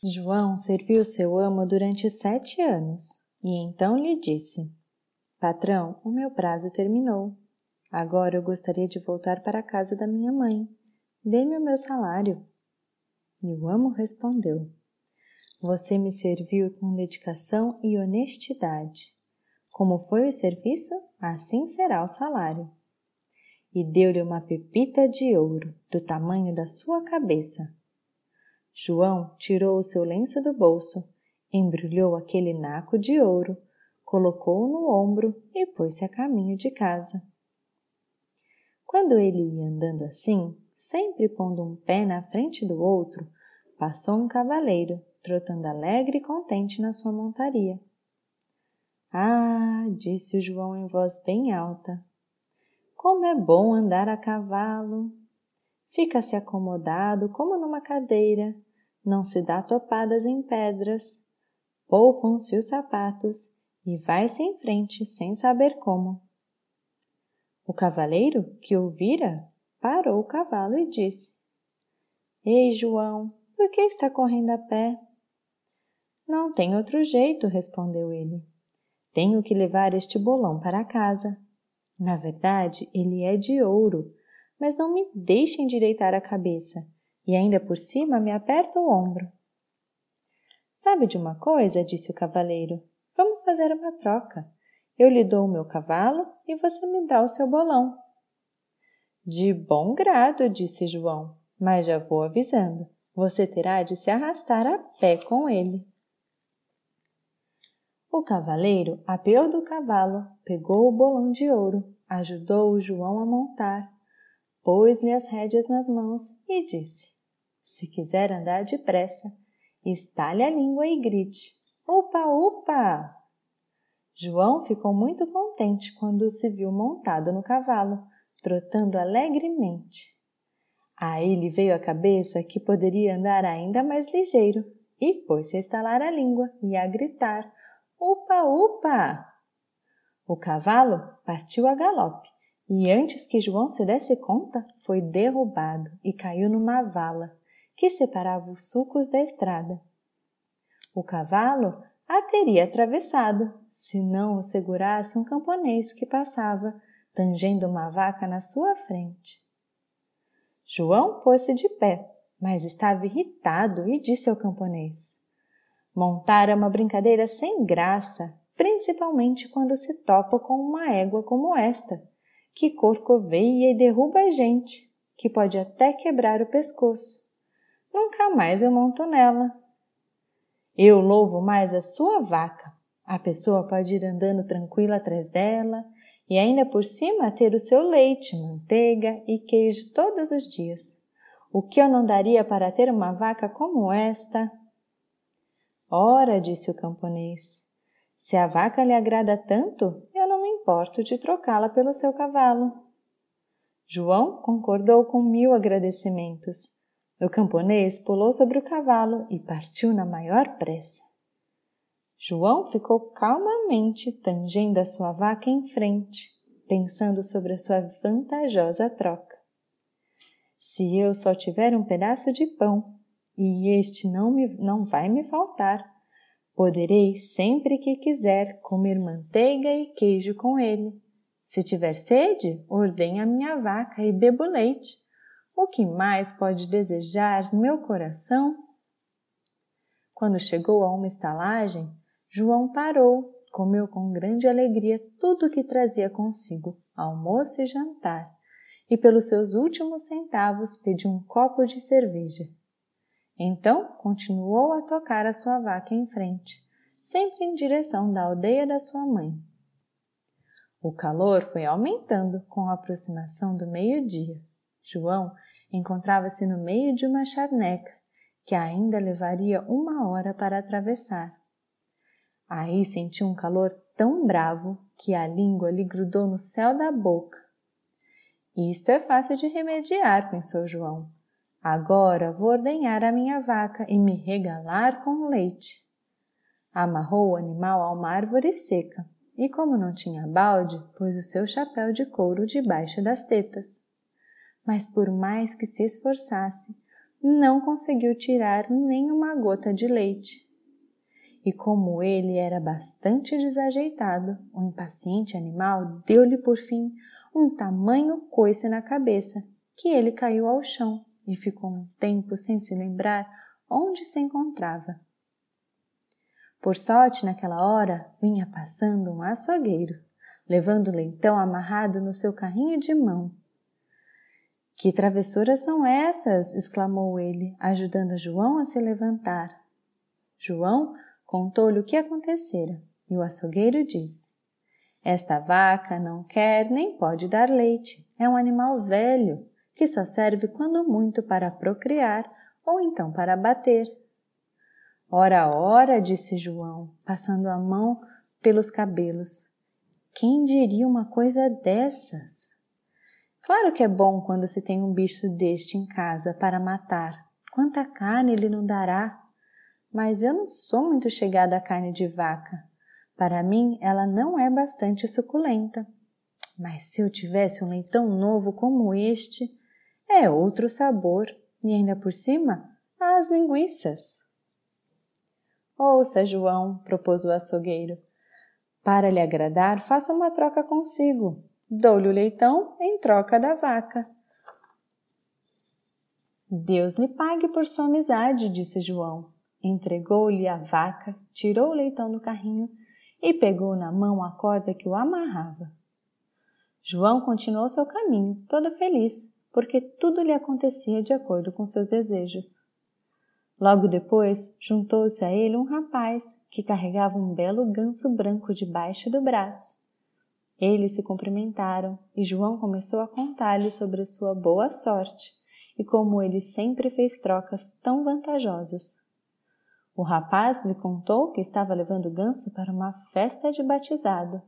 João serviu seu amo durante sete anos e então lhe disse: Patrão, o meu prazo terminou. Agora eu gostaria de voltar para a casa da minha mãe. Dê-me o meu salário. E o amo respondeu: Você me serviu com dedicação e honestidade. Como foi o serviço, assim será o salário. E deu-lhe uma pepita de ouro, do tamanho da sua cabeça. João tirou o seu lenço do bolso, embrulhou aquele naco de ouro, colocou-o no ombro e pôs-se a caminho de casa. Quando ele ia andando assim, sempre pondo um pé na frente do outro, passou um cavaleiro, trotando alegre e contente na sua montaria. Ah, disse João em voz bem alta, como é bom andar a cavalo! Fica-se acomodado como numa cadeira, não se dá topadas em pedras, poupam-se os sapatos e vai-se em frente sem saber como. O cavaleiro, que ouvira, parou o cavalo e disse: Ei, João, por que está correndo a pé? Não tem outro jeito, respondeu ele. Tenho que levar este bolão para casa. Na verdade, ele é de ouro, mas não me deixa endireitar a cabeça e ainda por cima me aperta o ombro. Sabe de uma coisa? disse o cavaleiro. Vamos fazer uma troca. Eu lhe dou o meu cavalo e você me dá o seu bolão. De bom grado, disse João, mas já vou avisando. Você terá de se arrastar a pé com ele. O cavaleiro apeou do cavalo, pegou o bolão de ouro, ajudou o João a montar, pôs-lhe as rédeas nas mãos e disse: Se quiser andar depressa, estale a língua e grite: Upa, upa! João ficou muito contente quando se viu montado no cavalo, trotando alegremente. Aí lhe veio à cabeça que poderia andar ainda mais ligeiro e pôs-se a estalar a língua e a gritar: Upa, upa! O cavalo partiu a galope e antes que João se desse conta, foi derrubado e caiu numa vala que separava os sulcos da estrada. O cavalo a teria atravessado, se não o segurasse um camponês que passava, tangendo uma vaca na sua frente. João pôs-se de pé, mas estava irritado e disse ao camponês: Montar é uma brincadeira sem graça, principalmente quando se topa com uma égua como esta, que corcoveia e derruba a gente, que pode até quebrar o pescoço. Nunca mais eu monto nela. Eu louvo mais a sua vaca. A pessoa pode ir andando tranquila atrás dela e ainda por cima ter o seu leite, manteiga e queijo todos os dias. O que eu não daria para ter uma vaca como esta? Ora, disse o camponês, se a vaca lhe agrada tanto, eu não me importo de trocá-la pelo seu cavalo. João concordou com mil agradecimentos. O camponês pulou sobre o cavalo e partiu na maior pressa. João ficou calmamente tangendo a sua vaca em frente, pensando sobre a sua vantajosa troca. Se eu só tiver um pedaço de pão e este não, me, não vai me faltar. Poderei, sempre que quiser, comer manteiga e queijo com ele. Se tiver sede, ordenhe a minha vaca e bebo leite. O que mais pode desejar meu coração? Quando chegou a uma estalagem, João parou, comeu com grande alegria tudo o que trazia consigo, almoço e jantar, e pelos seus últimos centavos pediu um copo de cerveja. Então continuou a tocar a sua vaca em frente, sempre em direção da aldeia da sua mãe. O calor foi aumentando com a aproximação do meio-dia. João encontrava-se no meio de uma charneca que ainda levaria uma hora para atravessar. Aí sentiu um calor tão bravo que a língua lhe grudou no céu da boca. Isto é fácil de remediar, pensou João. Agora vou ordenhar a minha vaca e me regalar com leite. Amarrou o animal a uma árvore seca e, como não tinha balde, pôs o seu chapéu de couro debaixo das tetas. Mas por mais que se esforçasse, não conseguiu tirar nem uma gota de leite. E como ele era bastante desajeitado, o impaciente animal deu-lhe por fim um tamanho coice na cabeça que ele caiu ao chão e ficou um tempo sem se lembrar onde se encontrava. Por sorte, naquela hora, vinha passando um açougueiro, levando o leitão amarrado no seu carrinho de mão. Que travessuras são essas? exclamou ele, ajudando João a se levantar. João contou-lhe o que acontecera, e o açougueiro disse: Esta vaca não quer nem pode dar leite. É um animal velho, que só serve quando muito para procriar ou então para bater. Ora, ora, disse João, passando a mão pelos cabelos. Quem diria uma coisa dessas? Claro que é bom quando se tem um bicho deste em casa para matar. Quanta carne ele não dará! Mas eu não sou muito chegada à carne de vaca. Para mim, ela não é bastante suculenta. Mas se eu tivesse um leitão novo como este, é outro sabor. E ainda por cima, as linguiças. Ouça, João, propôs o açougueiro. Para lhe agradar, faça uma troca consigo. Dou-lhe o leitão em troca da vaca. Deus lhe pague por sua amizade, disse João. Entregou-lhe a vaca, tirou o leitão do carrinho e pegou na mão a corda que o amarrava. João continuou seu caminho, todo feliz, porque tudo lhe acontecia de acordo com seus desejos. Logo depois, juntou-se a ele um rapaz que carregava um belo ganso branco debaixo do braço. Eles se cumprimentaram e João começou a contar-lhe sobre sua boa sorte e como ele sempre fez trocas tão vantajosas. O rapaz lhe contou que estava levando o ganso para uma festa de batizado.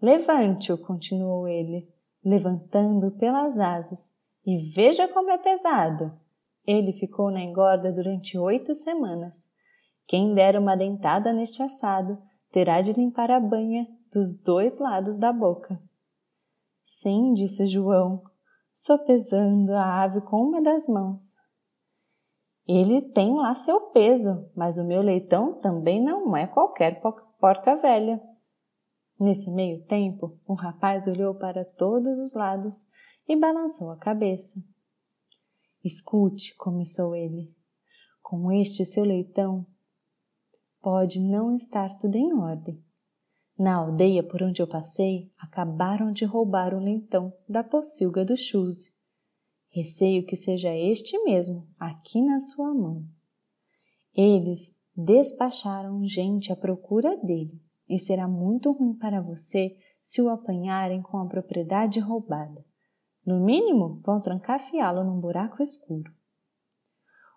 Levante-o, continuou ele, levantando pelas asas, e veja como é pesado. Ele ficou na engorda durante oito semanas. Quem der uma dentada neste assado terá de limpar a banha dos dois lados da boca. Sim, disse João, sopesando a ave com uma das mãos. Ele tem lá seu peso, mas o meu leitão também não é qualquer porca velha. Nesse meio tempo, o rapaz olhou para todos os lados e balançou a cabeça. Escute, começou ele. Com este seu leitão, pode não estar tudo em ordem. Na aldeia por onde eu passei, acabaram de roubar o leitão da pocilga do Chuse. Receio que seja este mesmo, aqui na sua mão. Eles despacharam gente à procura dele, e será muito ruim para você se o apanharem com a propriedade roubada. No mínimo, vão trancafiá-lo num buraco escuro.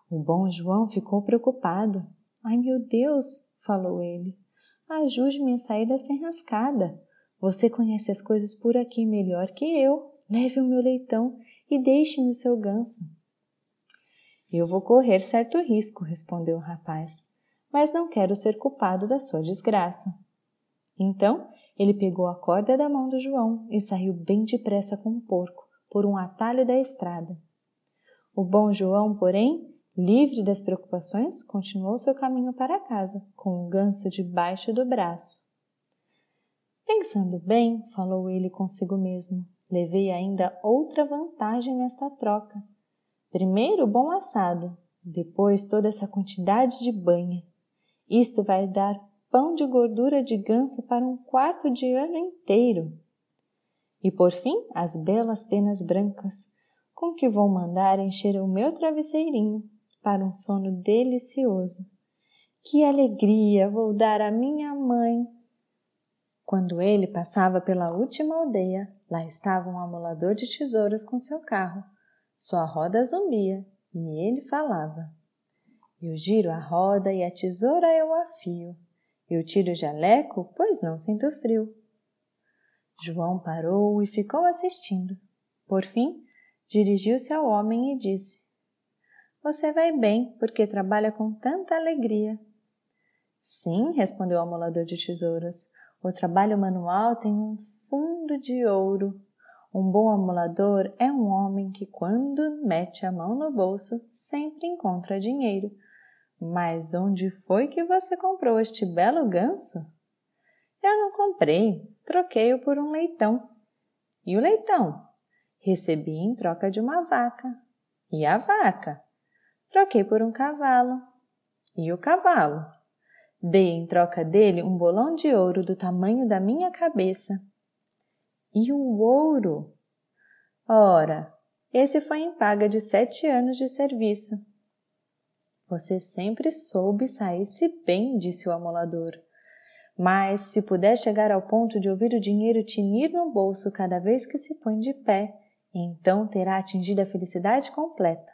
O bom João ficou preocupado. Ai, meu Deus, falou ele, ajude-me a sair desta enrascada. Você conhece as coisas por aqui melhor que eu. Leve o meu leitão e deixe-me o seu ganso. Eu vou correr certo risco, respondeu o rapaz, mas não quero ser culpado da sua desgraça. Então ele pegou a corda da mão do João e saiu bem depressa com o porco por um atalho da estrada. O bom João, porém, livre das preocupações, continuou seu caminho para casa, com o ganso debaixo do braço. Pensando bem, falou ele consigo mesmo, levei ainda outra vantagem nesta troca. Primeiro o bom assado, depois toda essa quantidade de banha. Isto vai dar pão de gordura de ganso para um quarto de ano inteiro. E por fim, as belas penas brancas, com que vou mandar encher o meu travesseirinho para um sono delicioso. Que alegria vou dar à minha mãe! Quando ele passava pela última aldeia, lá estava um amolador de tesouras com seu carro. Sua roda zumbia e ele falava. Eu giro a roda e a tesoura eu afio. Eu tiro o jaleco, pois não sinto frio. João parou e ficou assistindo. Por fim, dirigiu-se ao homem e disse: Você vai bem, porque trabalha com tanta alegria. Sim, respondeu o amolador de tesouras. O trabalho manual tem um fundo de ouro. Um bom amolador é um homem que, quando mete a mão no bolso, sempre encontra dinheiro. Mas onde foi que você comprou este belo ganso? Eu não comprei, troquei-o por um leitão. E o leitão? Recebi em troca de uma vaca. E a vaca? Troquei por um cavalo. E o cavalo? Dei em troca dele um bolão de ouro do tamanho da minha cabeça. E o ouro? Ora, esse foi em paga de sete anos de serviço. Você sempre soube sair-se bem, disse o amolador. Mas se puder chegar ao ponto de ouvir o dinheiro tinir no bolso cada vez que se põe de pé, então terá atingido a felicidade completa.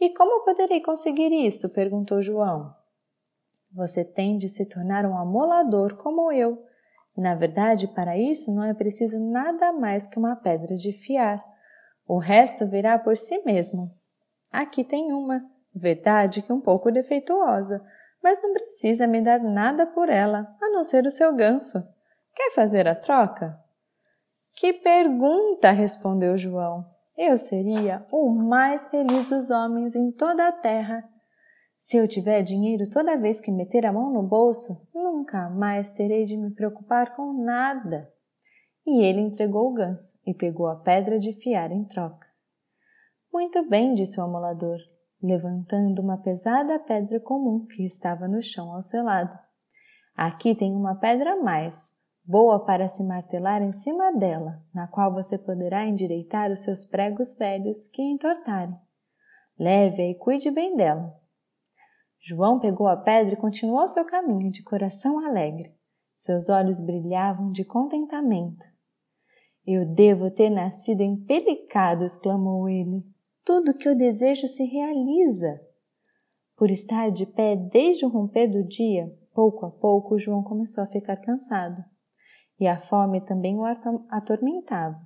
E como poderei conseguir isto? perguntou João. Você tem de se tornar um amolador como eu. E, na verdade, para isso não é preciso nada mais que uma pedra de fiar. O resto virá por si mesmo. Aqui tem uma, verdade que um pouco defeituosa, mas não precisa me dar nada por ela, a não ser o seu ganso. Quer fazer a troca? Que pergunta! respondeu João. Eu seria o mais feliz dos homens em toda a terra. Se eu tiver dinheiro toda vez que meter a mão no bolso, nunca mais terei de me preocupar com nada. E ele entregou o ganso e pegou a pedra de fiar em troca. Muito bem, disse o amolador, levantando uma pesada pedra comum que estava no chão ao seu lado. Aqui tem uma pedra a mais boa para se martelar em cima dela, na qual você poderá endireitar os seus pregos velhos que entortarem. Leve-a e cuide bem dela. João pegou a pedra e continuou seu caminho de coração alegre. Seus olhos brilhavam de contentamento. Eu devo ter nascido empelicado, exclamou ele. Tudo que eu desejo se realiza. Por estar de pé desde o romper do dia, pouco a pouco João começou a ficar cansado e a fome também o atormentava,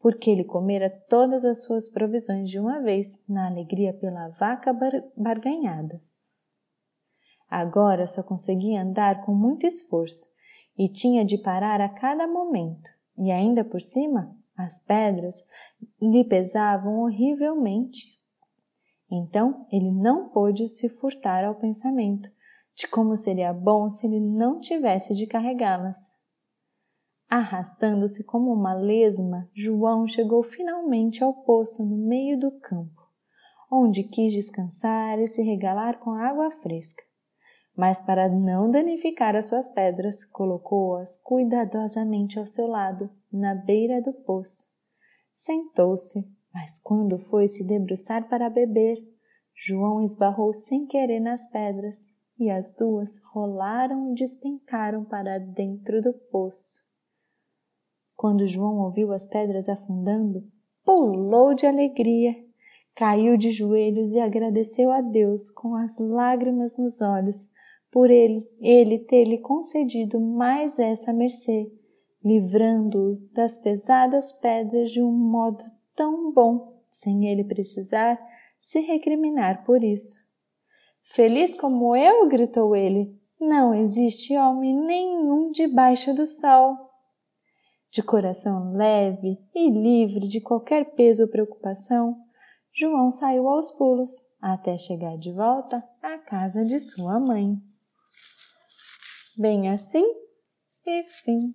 porque ele comera todas as suas provisões de uma vez, na alegria pela vaca bar barganhada. Agora só conseguia andar com muito esforço e tinha de parar a cada momento, e ainda por cima as pedras lhe pesavam horrivelmente. Então ele não pôde se furtar ao pensamento de como seria bom se ele não tivesse de carregá-las. Arrastando-se como uma lesma, João chegou finalmente ao poço no meio do campo, onde quis descansar e se regalar com água fresca. Mas para não danificar as suas pedras, colocou-as cuidadosamente ao seu lado, na beira do poço. Sentou-se, mas quando foi se debruçar para beber, João esbarrou sem querer nas pedras e as duas rolaram e despencaram para dentro do poço. Quando João ouviu as pedras afundando, pulou de alegria, caiu de joelhos e agradeceu a Deus com as lágrimas nos olhos por ele, ele ter lhe concedido mais essa mercê, livrando-o das pesadas pedras de um modo tão bom, sem ele precisar se recriminar por isso. Feliz como eu, gritou ele, não existe homem nenhum debaixo do sol de coração leve e livre de qualquer peso ou preocupação, João saiu aos pulos até chegar de volta à casa de sua mãe. Bem assim e fim.